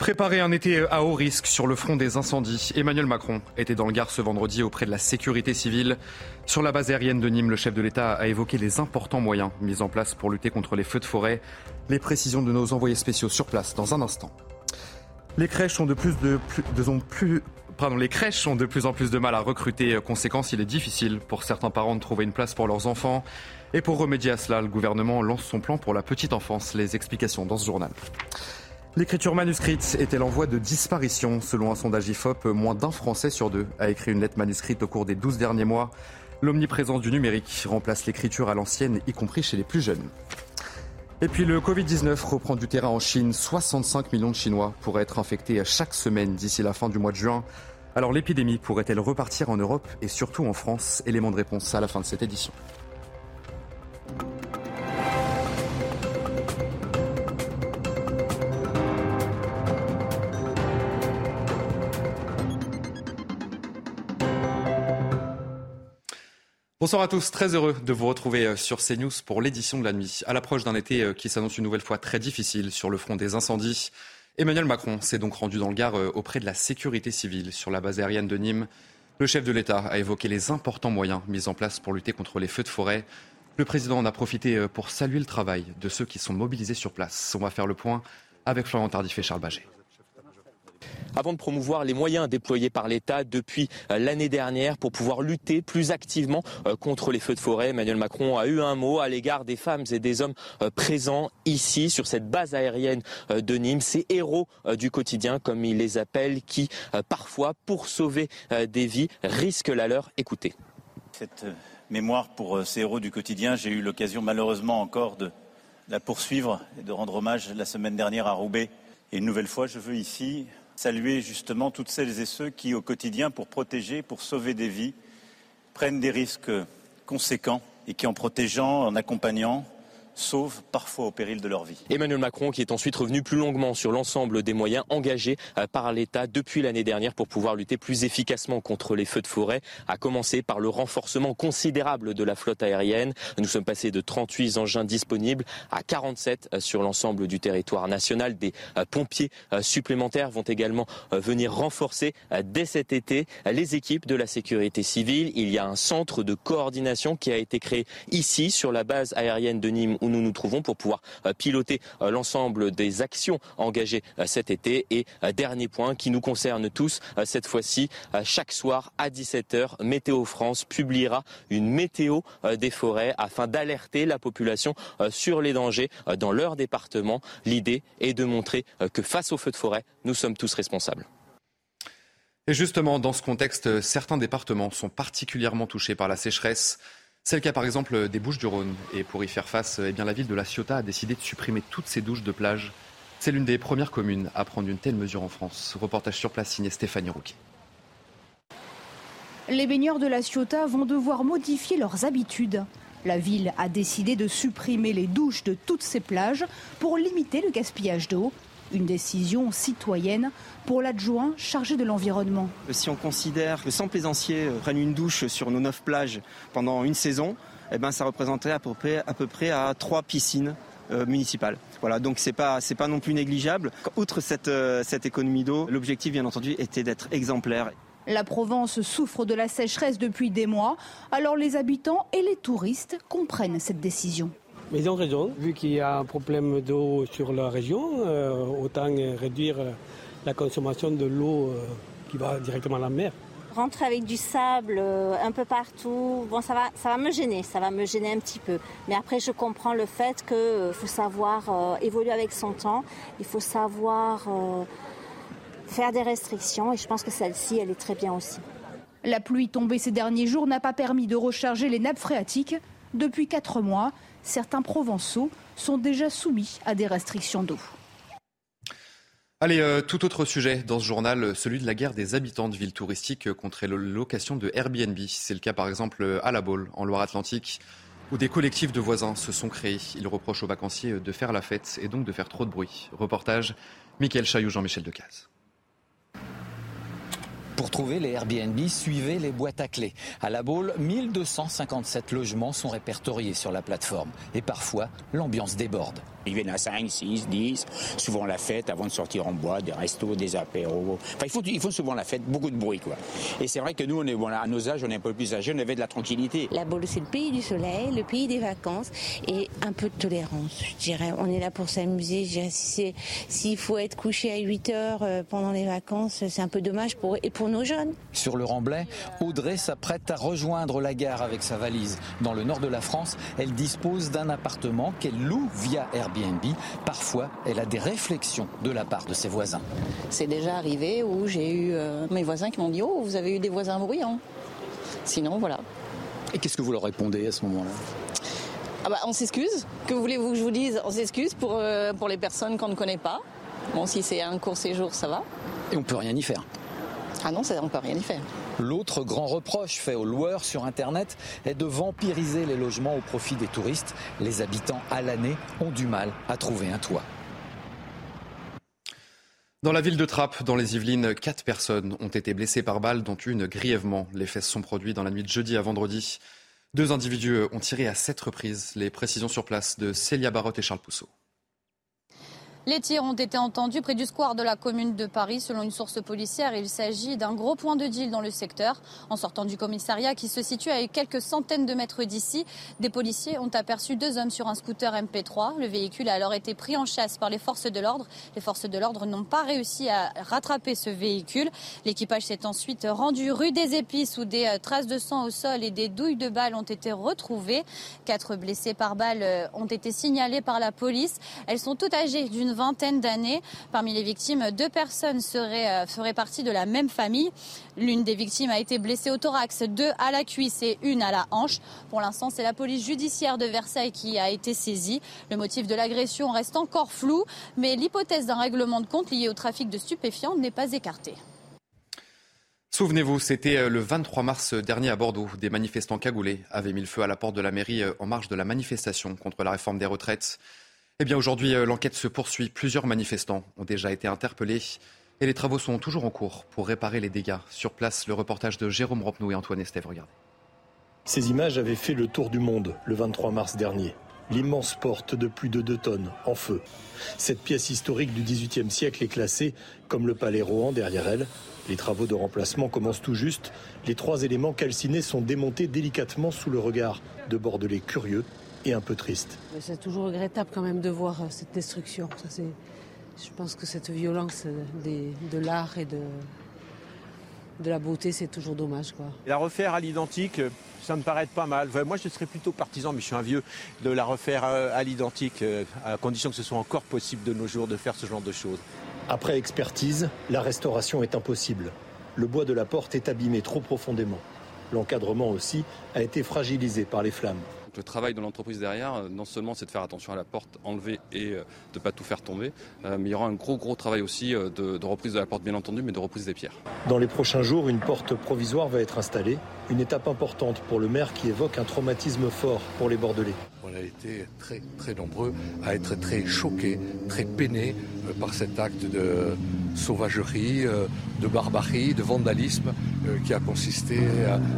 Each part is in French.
Préparer un été à haut risque sur le front des incendies. Emmanuel Macron était dans le Gard ce vendredi auprès de la sécurité civile. Sur la base aérienne de Nîmes, le chef de l'État a évoqué les importants moyens mis en place pour lutter contre les feux de forêt. Les précisions de nos envoyés spéciaux sur place dans un instant. Les crèches ont de plus de plus, plus Pardon, les crèches ont de plus en plus de mal à recruter. Conséquence, il est difficile pour certains parents de trouver une place pour leurs enfants. Et pour remédier à cela, le gouvernement lance son plan pour la petite enfance. Les explications dans ce journal. L'écriture manuscrite est-elle en voie de disparition Selon un sondage IFOP, moins d'un Français sur deux a écrit une lettre manuscrite au cours des 12 derniers mois. L'omniprésence du numérique remplace l'écriture à l'ancienne, y compris chez les plus jeunes. Et puis le Covid-19 reprend du terrain en Chine. 65 millions de Chinois pourraient être infectés chaque semaine d'ici la fin du mois de juin. Alors l'épidémie pourrait-elle repartir en Europe et surtout en France? Élément de réponse à la fin de cette édition. Bonsoir à tous, très heureux de vous retrouver euh, sur CNews pour l'édition de la nuit. À l'approche d'un été euh, qui s'annonce une nouvelle fois très difficile sur le front des incendies, Emmanuel Macron s'est donc rendu dans le Gard euh, auprès de la sécurité civile sur la base aérienne de Nîmes. Le chef de l'État a évoqué les importants moyens mis en place pour lutter contre les feux de forêt. Le président en a profité pour saluer le travail de ceux qui sont mobilisés sur place. On va faire le point avec Florian Tardif et Charles Baget avant de promouvoir les moyens déployés par l'État depuis euh, l'année dernière pour pouvoir lutter plus activement euh, contre les feux de forêt. Emmanuel Macron a eu un mot à l'égard des femmes et des hommes euh, présents ici sur cette base aérienne de Nîmes, ces héros du quotidien comme il les appelle, qui parfois pour sauver des vies risquent la leur. Écoutez. Cette mémoire pour ces héros du quotidien, j'ai eu l'occasion malheureusement encore de la poursuivre et de rendre hommage la semaine dernière à Roubaix. Et une nouvelle fois, je veux ici saluer justement toutes celles et ceux qui, au quotidien, pour protéger, pour sauver des vies, prennent des risques conséquents et qui, en protégeant, en accompagnant, sauvent parfois au péril de leur vie. Emmanuel Macron qui est ensuite revenu plus longuement sur l'ensemble des moyens engagés euh, par l'État depuis l'année dernière pour pouvoir lutter plus efficacement contre les feux de forêt, à commencer par le renforcement considérable de la flotte aérienne. Nous sommes passés de 38 engins disponibles à 47 euh, sur l'ensemble du territoire national. Des euh, pompiers supplémentaires vont également venir renforcer dès cet été les équipes de la sécurité civile. Il y a un centre de coordination qui a été créé ici sur la base aérienne de Nîmes nous nous trouvons pour pouvoir euh, piloter euh, l'ensemble des actions engagées euh, cet été. Et dernier point qui nous concerne tous, cette fois-ci, chaque soir à 17h, Météo France publiera une météo des forêts afin d'alerter la population sur les dangers dans leur département. L'idée est de montrer que face aux feux de forêt, nous sommes tous responsables. Et justement, dans ce contexte, certains départements sont particulièrement touchés par la sécheresse. C'est le cas par exemple des Bouches du Rhône. Et pour y faire face, eh la ville de La Ciotat a décidé de supprimer toutes ses douches de plage. C'est l'une des premières communes à prendre une telle mesure en France. Reportage sur place signé Stéphanie Rouquet. Les baigneurs de La Ciotat vont devoir modifier leurs habitudes. La ville a décidé de supprimer les douches de toutes ces plages pour limiter le gaspillage d'eau une décision citoyenne pour l'adjoint chargé de l'environnement. Si on considère que 100 plaisanciers euh, prennent une douche sur nos 9 plages pendant une saison, eh ben, ça représenterait à peu près à, peu près à 3 piscines euh, municipales. Voilà, donc c'est pas c'est pas non plus négligeable. Outre cette, euh, cette économie d'eau, l'objectif bien entendu était d'être exemplaire. La Provence souffre de la sécheresse depuis des mois, alors les habitants et les touristes comprennent cette décision. Mais ils ont raison, vu qu'il y a un problème d'eau sur la région, euh, autant réduire la consommation de l'eau euh, qui va directement à la mer. Rentrer avec du sable euh, un peu partout, bon, ça va, ça va me gêner, ça va me gêner un petit peu. Mais après, je comprends le fait qu'il faut savoir évoluer avec son temps, il faut savoir faire des restrictions, et je pense que celle-ci, elle est très bien aussi. La pluie tombée ces derniers jours n'a pas permis de recharger les nappes phréatiques. Depuis quatre mois, certains Provençaux sont déjà soumis à des restrictions d'eau. Allez, euh, tout autre sujet dans ce journal, celui de la guerre des habitants de villes touristiques contre la location de Airbnb. C'est le cas par exemple à La Baule, en Loire-Atlantique, où des collectifs de voisins se sont créés. Ils reprochent aux vacanciers de faire la fête et donc de faire trop de bruit. Reportage, Michael Chaillou, Jean-Michel Decaze. Pour trouver les Airbnb, suivez les boîtes à clés. À la Baule, 1257 logements sont répertoriés sur la plateforme. Et parfois, l'ambiance déborde. Ils viennent à 5, 6, 10, souvent la fête avant de sortir en bois, des restos, des apéros. Enfin, ils font, ils font souvent la fête, beaucoup de bruit, quoi. Et c'est vrai que nous, on est, voilà, à nos âges, on est un peu plus âgés, on avait de la tranquillité. La Baule, c'est le pays du soleil, le pays des vacances et un peu de tolérance, je dirais. On est là pour s'amuser. S'il si faut être couché à 8 heures euh, pendant les vacances, c'est un peu dommage pour, et pour nos jeunes. Sur le Remblai, Audrey s'apprête à rejoindre la gare avec sa valise. Dans le nord de la France, elle dispose d'un appartement qu'elle loue via Airbnb. Parfois, elle a des réflexions de la part de ses voisins. C'est déjà arrivé où j'ai eu euh, mes voisins qui m'ont dit Oh, vous avez eu des voisins bruyants. Sinon, voilà. Et qu'est-ce que vous leur répondez à ce moment-là? Ah bah, On s'excuse. Que voulez-vous que je vous dise? On s'excuse pour, euh, pour les personnes qu'on ne connaît pas. Bon, si c'est un court séjour, ça va. Et on peut rien y faire Ah non, ça, on peut rien y faire. L'autre grand reproche fait aux loueurs sur Internet est de vampiriser les logements au profit des touristes. Les habitants à l'année ont du mal à trouver un toit. Dans la ville de Trappes, dans les Yvelines, quatre personnes ont été blessées par balle, dont une grièvement. Les faits sont produits dans la nuit de jeudi à vendredi. Deux individus ont tiré à sept reprises. Les précisions sur place de Célia Barotte et Charles Pousseau. Les tirs ont été entendus près du square de la commune de Paris. Selon une source policière, il s'agit d'un gros point de deal dans le secteur. En sortant du commissariat qui se situe à quelques centaines de mètres d'ici, des policiers ont aperçu deux hommes sur un scooter MP3. Le véhicule a alors été pris en chasse par les forces de l'ordre. Les forces de l'ordre n'ont pas réussi à rattraper ce véhicule. L'équipage s'est ensuite rendu rue des Épices où des euh, traces de sang au sol et des douilles de balles ont été retrouvées. Quatre blessés par balle euh, ont été signalés par la police. Elles sont toutes âgées d'une vingtaine d'années. Parmi les victimes, deux personnes seraient, euh, feraient partie de la même famille. L'une des victimes a été blessée au thorax, deux à la cuisse et une à la hanche. Pour l'instant, c'est la police judiciaire de Versailles qui a été saisie. Le motif de l'agression reste encore flou, mais l'hypothèse d'un règlement de compte lié au trafic de stupéfiants n'est pas écartée. Souvenez-vous, c'était euh, le 23 mars dernier à Bordeaux. Des manifestants cagoulés avaient mis le feu à la porte de la mairie euh, en marge de la manifestation contre la réforme des retraites. Eh bien aujourd'hui, euh, l'enquête se poursuit. Plusieurs manifestants ont déjà été interpellés et les travaux sont toujours en cours pour réparer les dégâts. Sur place, le reportage de Jérôme Ropnou et Antoine Estève. Regardez. Ces images avaient fait le tour du monde le 23 mars dernier. L'immense porte de plus de 2 tonnes en feu. Cette pièce historique du XVIIIe siècle est classée comme le palais Rohan derrière elle. Les travaux de remplacement commencent tout juste. Les trois éléments calcinés sont démontés délicatement sous le regard de Bordelais curieux et un peu triste. C'est toujours regrettable quand même de voir euh, cette destruction. Ça, je pense que cette violence de l'art et de, de la beauté, c'est toujours dommage. Quoi. La refaire à l'identique, ça me paraît pas mal. Moi, je serais plutôt partisan, mais je suis un vieux, de la refaire euh, à l'identique, euh, à condition que ce soit encore possible de nos jours de faire ce genre de choses. Après expertise, la restauration est impossible. Le bois de la porte est abîmé trop profondément. L'encadrement aussi a été fragilisé par les flammes le travail de l'entreprise derrière, euh, non seulement c'est de faire attention à la porte enlevée et euh, de ne pas tout faire tomber, euh, mais il y aura un gros gros travail aussi de, de reprise de la porte bien entendu, mais de reprise des pierres. Dans les prochains jours, une porte provisoire va être installée, une étape importante pour le maire qui évoque un traumatisme fort pour les Bordelais. On a été très très nombreux à être très choqués, très peinés par cet acte de sauvagerie, de barbarie, de vandalisme qui a consisté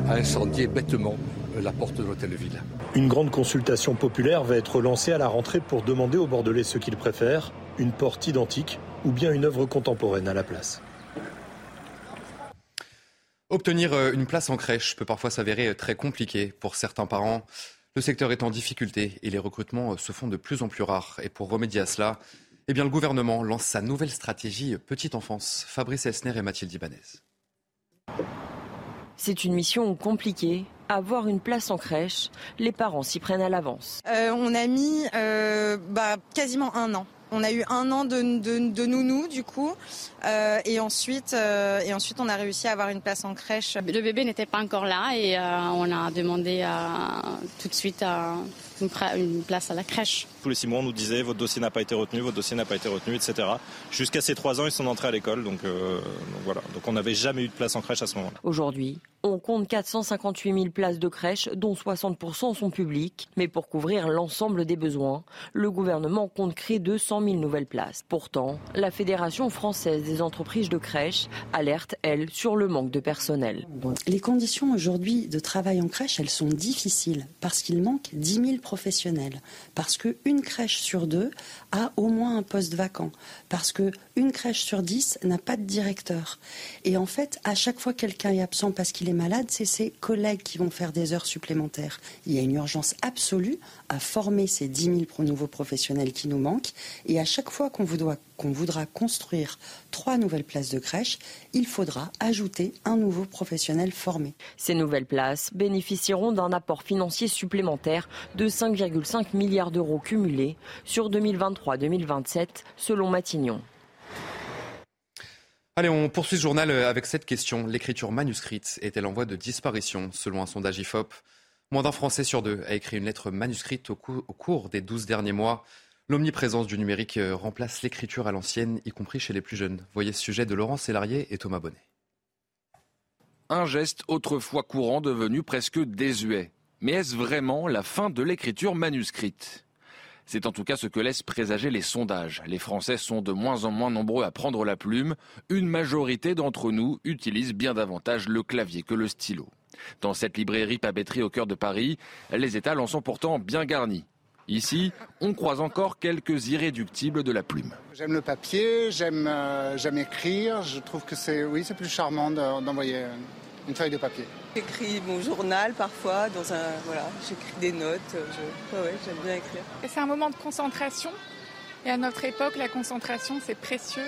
à incendier bêtement la porte de l'hôtel-ville. Une grande consultation populaire va être lancée à la rentrée pour demander aux Bordelais ce qu'ils préfèrent, une porte identique ou bien une œuvre contemporaine à la place. Obtenir euh, une place en crèche peut parfois s'avérer euh, très compliqué pour certains parents. Le secteur est en difficulté et les recrutements euh, se font de plus en plus rares. Et pour remédier à cela, eh le gouvernement lance sa nouvelle stratégie petite enfance. Fabrice Elsner et Mathilde Ibanez. C'est une mission compliquée. Avoir une place en crèche, les parents s'y prennent à l'avance. Euh, on a mis euh, bah, quasiment un an. On a eu un an de, de, nounou du coup, euh, et ensuite et ensuite on a réussi à avoir une place en crèche. Le bébé n'était pas encore là et on a demandé tout de suite une, place à la crèche. Tous les six mois, on nous disait votre dossier n'a pas été retenu, votre dossier n'a pas été retenu, etc. Jusqu'à ces trois ans, ils sont entrés à l'école, donc, euh, donc voilà. Donc on n'avait jamais eu de place en crèche à ce moment-là. Aujourd'hui, on compte 458 000 places de crèche, dont 60% sont publiques. Mais pour couvrir l'ensemble des besoins, le gouvernement compte créer 200 000 nouvelles places. Pourtant, la Fédération française des entreprises de crèche alerte, elle, sur le manque de personnel. Les conditions aujourd'hui de travail en crèche, elles sont difficiles parce qu'il manque 10 000 professionnels, parce qu'une crèche sur deux a au moins un poste vacant, parce qu'une crèche sur dix n'a pas de directeur. Et en fait, à chaque fois quelqu'un est absent parce qu'il est malade, c'est ses collègues qui vont faire des heures supplémentaires. Il y a une urgence absolue à former ces 10 000 nouveaux professionnels qui nous manquent. Et à chaque fois qu'on voudra construire trois nouvelles places de crèche, il faudra ajouter un nouveau professionnel formé. Ces nouvelles places bénéficieront d'un apport financier supplémentaire de 5,5 milliards d'euros cumulés sur 2023-2027, selon Matignon. Allez, on poursuit ce journal avec cette question. L'écriture manuscrite est-elle en voie de disparition selon un sondage IFOP? Moins d'un Français sur deux a écrit une lettre manuscrite au, cours des 12 derniers mois. L'omniprésence du numérique euh, remplace l'écriture à l'ancienne, y compris chez les plus jeunes. Voyez ce sujet de Laurent Sélarié et Thomas Bonnet. Un geste autrefois courant devenu presque désuet. Mais est-ce vraiment la fin de l'écriture manuscrite? C'est en tout cas ce que laissent présager les sondages. Les Français sont de moins en moins nombreux à prendre la plume. Une majorité d'entre nous utilisent bien davantage le clavier que le stylo. Dans cette librairie papeterie au cœur de Paris, les étals en sont pourtant bien garnis. Ici, on croise encore quelques irréductibles de la plume. J'aime le papier, j'aime euh, écrire. Je trouve que c'est oui, c'est plus charmant d'envoyer une feuille de papier. J'écris mon journal parfois, dans un, voilà, j'écris des notes, j'aime bien écrire. C'est un moment de concentration et à notre époque, la concentration, c'est précieux.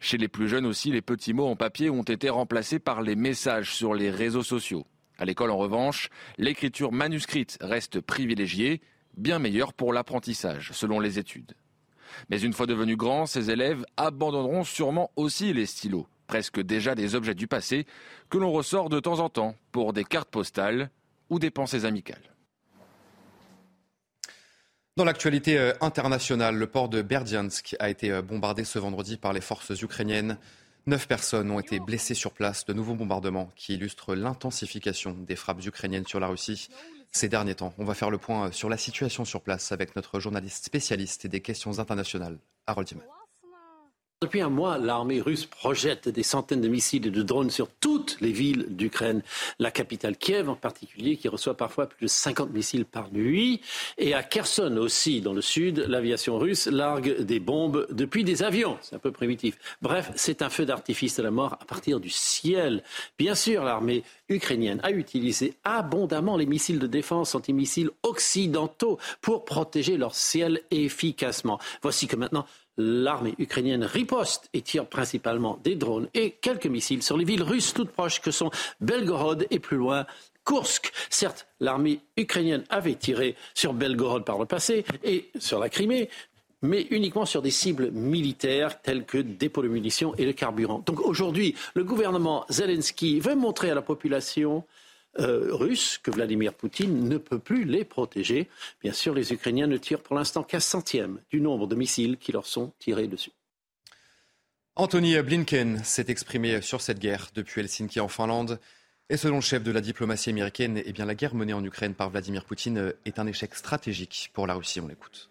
Chez les plus jeunes aussi, les petits mots en papier ont été remplacés par les messages sur les réseaux sociaux. À l'école, en revanche, l'écriture manuscrite reste privilégiée, bien meilleure pour l'apprentissage, selon les études. Mais une fois devenus grands, ces élèves abandonneront sûrement aussi les stylos presque déjà des objets du passé que l'on ressort de temps en temps pour des cartes postales ou des pensées amicales. Dans l'actualité euh, internationale, le port de Berdiansk a été euh, bombardé ce vendredi par les forces ukrainiennes. Neuf personnes ont été blessées sur place. De nouveaux bombardements qui illustrent l'intensification des frappes ukrainiennes sur la Russie ces derniers temps. On va faire le point euh, sur la situation sur place avec notre journaliste spécialiste des questions internationales, Harold Diman. Depuis un mois, l'armée russe projette des centaines de missiles et de drones sur toutes les villes d'Ukraine. La capitale Kiev en particulier, qui reçoit parfois plus de 50 missiles par nuit. Et à Kherson aussi, dans le sud, l'aviation russe largue des bombes depuis des avions. C'est un peu primitif. Bref, c'est un feu d'artifice de la mort à partir du ciel. Bien sûr, l'armée ukrainienne a utilisé abondamment les missiles de défense antimissiles occidentaux pour protéger leur ciel efficacement. Voici que maintenant, l'armée ukrainienne riposte et tire principalement des drones et quelques missiles sur les villes russes toutes proches que sont Belgorod et plus loin Kursk. Certes, l'armée ukrainienne avait tiré sur Belgorod par le passé et sur la Crimée, mais uniquement sur des cibles militaires telles que dépôts de munitions et de carburant. Donc aujourd'hui, le gouvernement Zelensky veut montrer à la population euh, russes que Vladimir Poutine ne peut plus les protéger. Bien sûr, les Ukrainiens ne tirent pour l'instant qu'un centième du nombre de missiles qui leur sont tirés dessus. Anthony Blinken s'est exprimé sur cette guerre depuis Helsinki en Finlande. Et selon le chef de la diplomatie américaine, eh la guerre menée en Ukraine par Vladimir Poutine est un échec stratégique pour la Russie. On l'écoute.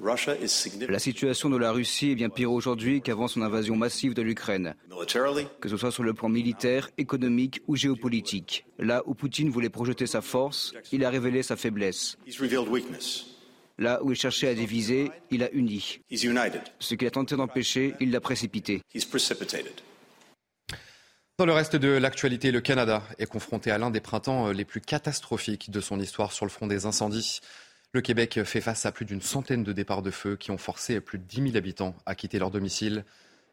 La situation de la Russie est bien pire aujourd'hui qu'avant son invasion massive de l'Ukraine, que ce soit sur le plan militaire, économique ou géopolitique. Là où Poutine voulait projeter sa force, il a révélé sa faiblesse. Là où il cherchait à diviser, il a uni. Ce qu'il a tenté d'empêcher, il l'a précipité. Dans le reste de l'actualité, le Canada est confronté à l'un des printemps les plus catastrophiques de son histoire sur le front des incendies. Le Québec fait face à plus d'une centaine de départs de feu qui ont forcé plus de 10 000 habitants à quitter leur domicile.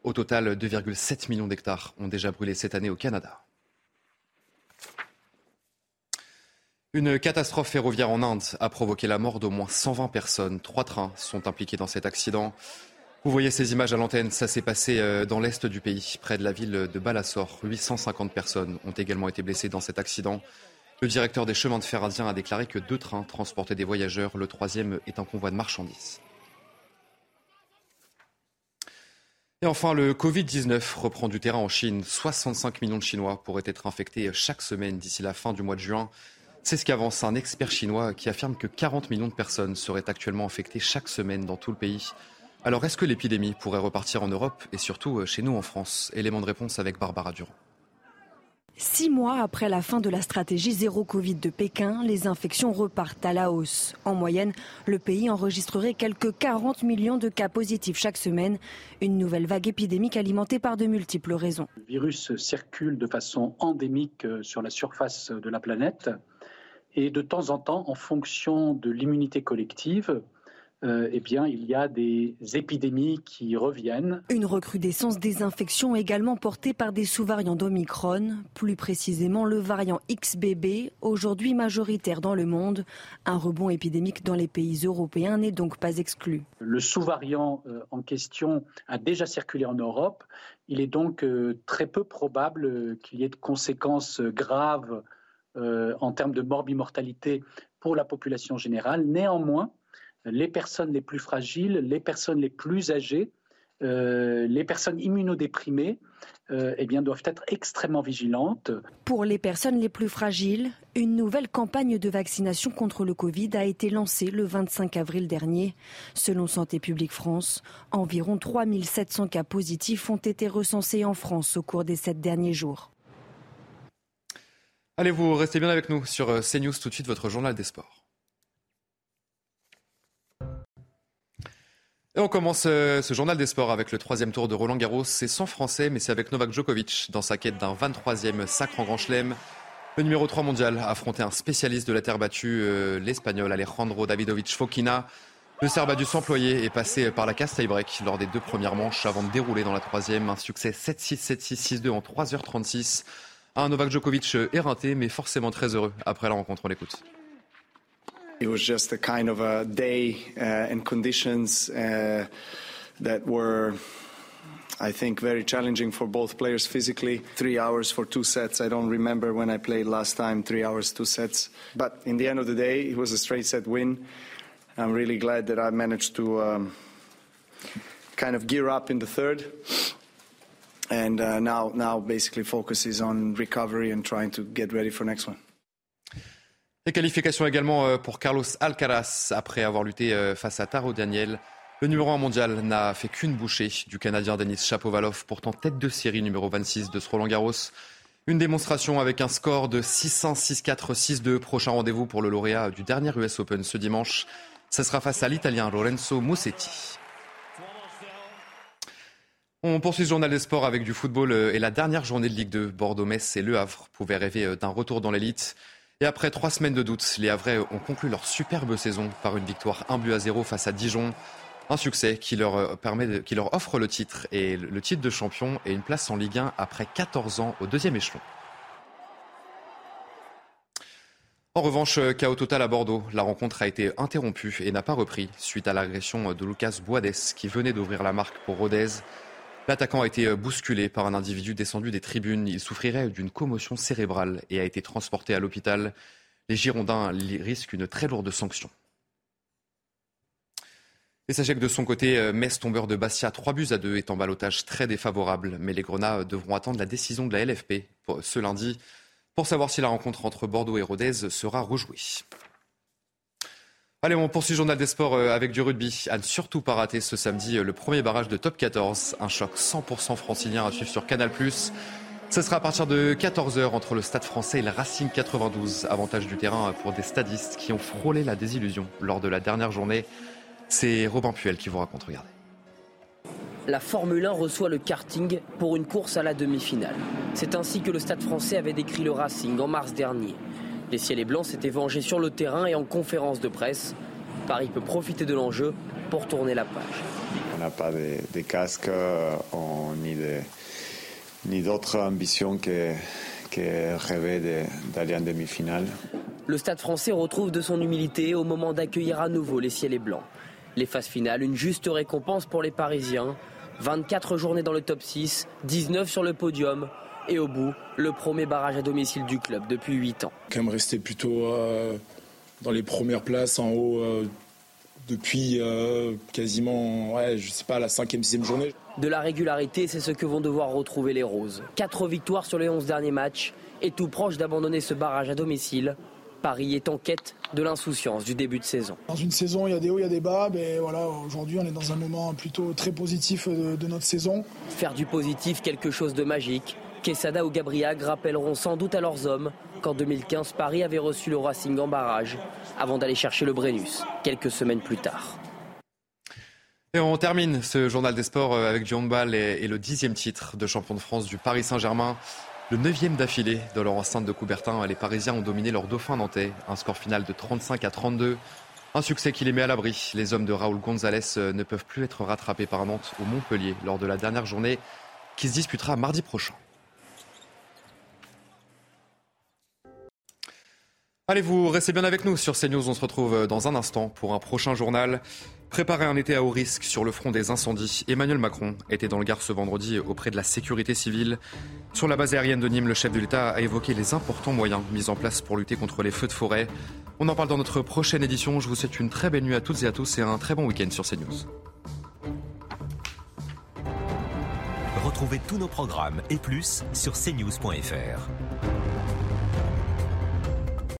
Au total, 2,7 millions d'hectares ont déjà brûlé cette année au Canada. Une catastrophe ferroviaire en Inde a provoqué la mort d'au moins 120 personnes. Trois trains sont impliqués dans cet accident. Vous voyez ces images à l'antenne, ça s'est passé euh, dans l'est du pays, près de la ville de Balasore. 850 personnes ont également été blessées dans cet accident. Le directeur des chemins de fer indiens a déclaré que deux trains transportaient des voyageurs. Le troisième est un convoi de marchandises. Et enfin, le Covid-19 reprend du terrain en Chine. 65 millions de Chinois pourraient être infectés chaque semaine d'ici la fin du mois de juin. C'est ce qu'avance un expert chinois qui affirme que 40 millions de personnes seraient actuellement infectées chaque semaine dans tout le pays. Alors est-ce que l'épidémie pourrait repartir en Europe et surtout euh, chez nous en France? Élément de réponse avec Barbara Durand. Six mois après la fin de la stratégie zéro Covid de Pékin, les infections repartent à la hausse. En moyenne, le pays enregistrerait quelques 40 millions de cas positifs chaque semaine. Une nouvelle vague épidémique alimentée par de multiples raisons. Le virus circule de façon endémique euh, sur la surface de la planète. Et de temps en temps, en fonction de l'immunité collective, euh, eh bien, il y a des épidémies qui reviennent. Une recrudescence des infections également portée par des sous-variants d'Omicron, plus précisément le variant XBB, aujourd'hui majoritaire dans le monde. Un rebond épidémique dans les pays européens n'est donc pas exclu. Le sous-variant euh, en question a déjà circulé en Europe. Il est donc euh, très peu probable qu'il y ait de conséquences graves en termes de morbimortalité pour la population générale. Néanmoins, les personnes les plus fragiles, les personnes les plus âgées, euh, les personnes immunodéprimées euh, eh bien, doivent être extrêmement vigilantes. Pour les personnes les plus fragiles, une nouvelle campagne de vaccination contre le Covid a été lancée le 25 avril dernier. Selon Santé publique France, environ 3700 cas positifs ont été recensés en France au cours des sept derniers jours. Allez, vous restez bien avec nous sur euh, CNews tout de suite, votre journal des sports. Et on commence euh, ce journal des sports avec le troisième tour de Roland Garros. C'est sans français, mais c'est avec Novak Djokovic dans sa quête d'un 23e sacre en Grand Chelem. Le numéro 3 mondial a affronté un spécialiste de la terre battue, euh, l'Espagnol Alejandro Davidovich Fokina. Le Serbe a dû s'employer et passer par la casse tie-break lors des deux premières manches avant de dérouler dans la troisième. Un succès 7-6, 7-6, 6-2 en 3h36. Un Novak Djokovic éreinté, mais forcément très heureux après la rencontre. On l'écoute. It was just a kind of a day uh, and conditions uh, that were, I think, very challenging for both players physically. Three hours for two sets. I don't remember when I played last time, three hours, two sets. But in the end of the day, it was a straight set win. I'm really glad that I managed to um, kind of gear up in the third. And uh, now, now basically focus is on recovery and trying to get ready for next one. Les qualifications également euh, pour Carlos Alcaraz après avoir lutté euh, face à Taro Daniel. Le numéro 1 mondial n'a fait qu'une bouchée du Canadien Denis Shapovalov, pourtant tête de série numéro 26 de ce Roland Garros. Une démonstration avec un score de 600, 6-4, 6-2. Prochain rendez-vous pour le lauréat du dernier US Open ce dimanche. Ce sera face à l'Italien Lorenzo Musetti. On poursuit ce journal des sports avec du football euh, et la dernière journée de Ligue 2. Bordeaux-Metz et Le Havre pouvaient rêver d'un retour dans l'élite. Et après trois semaines de doute, les Havrais ont conclu leur superbe saison par une victoire 1 but à 0 face à Dijon. Un succès qui leur, euh, qui leur offre le titre et le titre de champion et une place en Ligue 1 après 14 ans au deuxième échelon. En revanche, chaos total à Bordeaux. La rencontre a été interrompue et n'a pas repris suite à l'agression de Lucas Boades qui venait d'ouvrir la marque pour Rodez. L'attaquant a été bousculé par un individu descendu des tribunes. Il souffrirait d'une commotion cérébrale et a été transporté à l'hôpital. Les Girondins risquent une très lourde sanction. Et sachez que de son côté, Metz, tombeur de Bastia, 3 buts à 2, est en balotage très défavorable. Mais les Grenats devront attendre la décision de la LFP ce lundi pour savoir si la rencontre entre Bordeaux et Rodez sera rejouée. Allez, on poursuit le journal des sports euh, avec du rugby. À ne surtout pas rater ce samedi euh, le premier barrage de top 14. Un choc 100% francilien à suivre sur Canal+. Ce sera à partir de 14h entre le Stade français et le Racing 92. Avantage du terrain pour des stadistes qui ont frôlé la désillusion lors de la dernière journée. C'est Robin Puel qui vous raconte. Regardez. La Formule 1 reçoit le karting pour une course à la demi-finale. C'est ainsi que le Stade français avait décrit le Racing en mars dernier. Les ciels et blancs s'étaient vengés sur le terrain et en conférence de presse. Paris peut profiter de l'enjeu pour tourner la page. On n'a pas de, casques euh, ni d'autres ambitions que, que rêver d'aller en demi-finale. Le stade français retrouve de son humilité au moment d'accueillir à nouveau les ciels et blancs. Les phases finales, une juste récompense pour les Parisiens. 24 journées dans le top 6, 19 sur le podium, Et au bout, le premier barrage à domicile du club depuis 8 ans. Quand même rester plutôt euh, dans les premières places en haut euh, depuis euh, quasiment, ouais, je sais pas, la cinquième, sixième journée. De la régularité, c'est ce que vont devoir retrouver les Roses. Quatre victoires sur les 11 derniers matchs et tout proche d'abandonner ce barrage à domicile. Paris est en quête de l'insouciance du début de saison. Dans une saison, il y a des hauts, il y a des bas. Mais voilà, aujourd'hui, on est dans un moment plutôt très positif de, de notre saison. Faire du positif quelque chose de magique. Quesada ou Gabriag rappelleront sans doute à leurs hommes qu'en 2015, Paris avait reçu le Racing en barrage avant d'aller chercher le Brennus quelques semaines plus tard. Et on termine ce journal des sports euh, avec du et, le dixième titre de champion de France du Paris Saint-Germain. Le neuvième d'affilée de leur enceinte de Coubertin, les Parisiens ont dominé leur dauphin nantais. Un score final de 35 à 32. Un succès qui les met à l'abri. Les hommes de Raoul Gonzalez euh, ne peuvent plus être rattrapés par Nantes ou Montpellier lors de la dernière journée qui se disputera mardi prochain. Allez, vous restez bien avec nous sur CNews. On se retrouve dans un instant pour un prochain journal. Préparer un été à haut risque sur le front des incendies. Emmanuel Macron était dans le Gard ce vendredi auprès de la sécurité civile. Sur la base aérienne de Nîmes, le chef de l'État a évoqué les importants moyens mis en place pour lutter contre les feux de forêt. On en parle dans notre prochaine édition. Je vous souhaite une très belle nuit à toutes et à tous et un très bon week-end sur CNews. Retrouvez tous nos programmes et plus sur cnews.fr.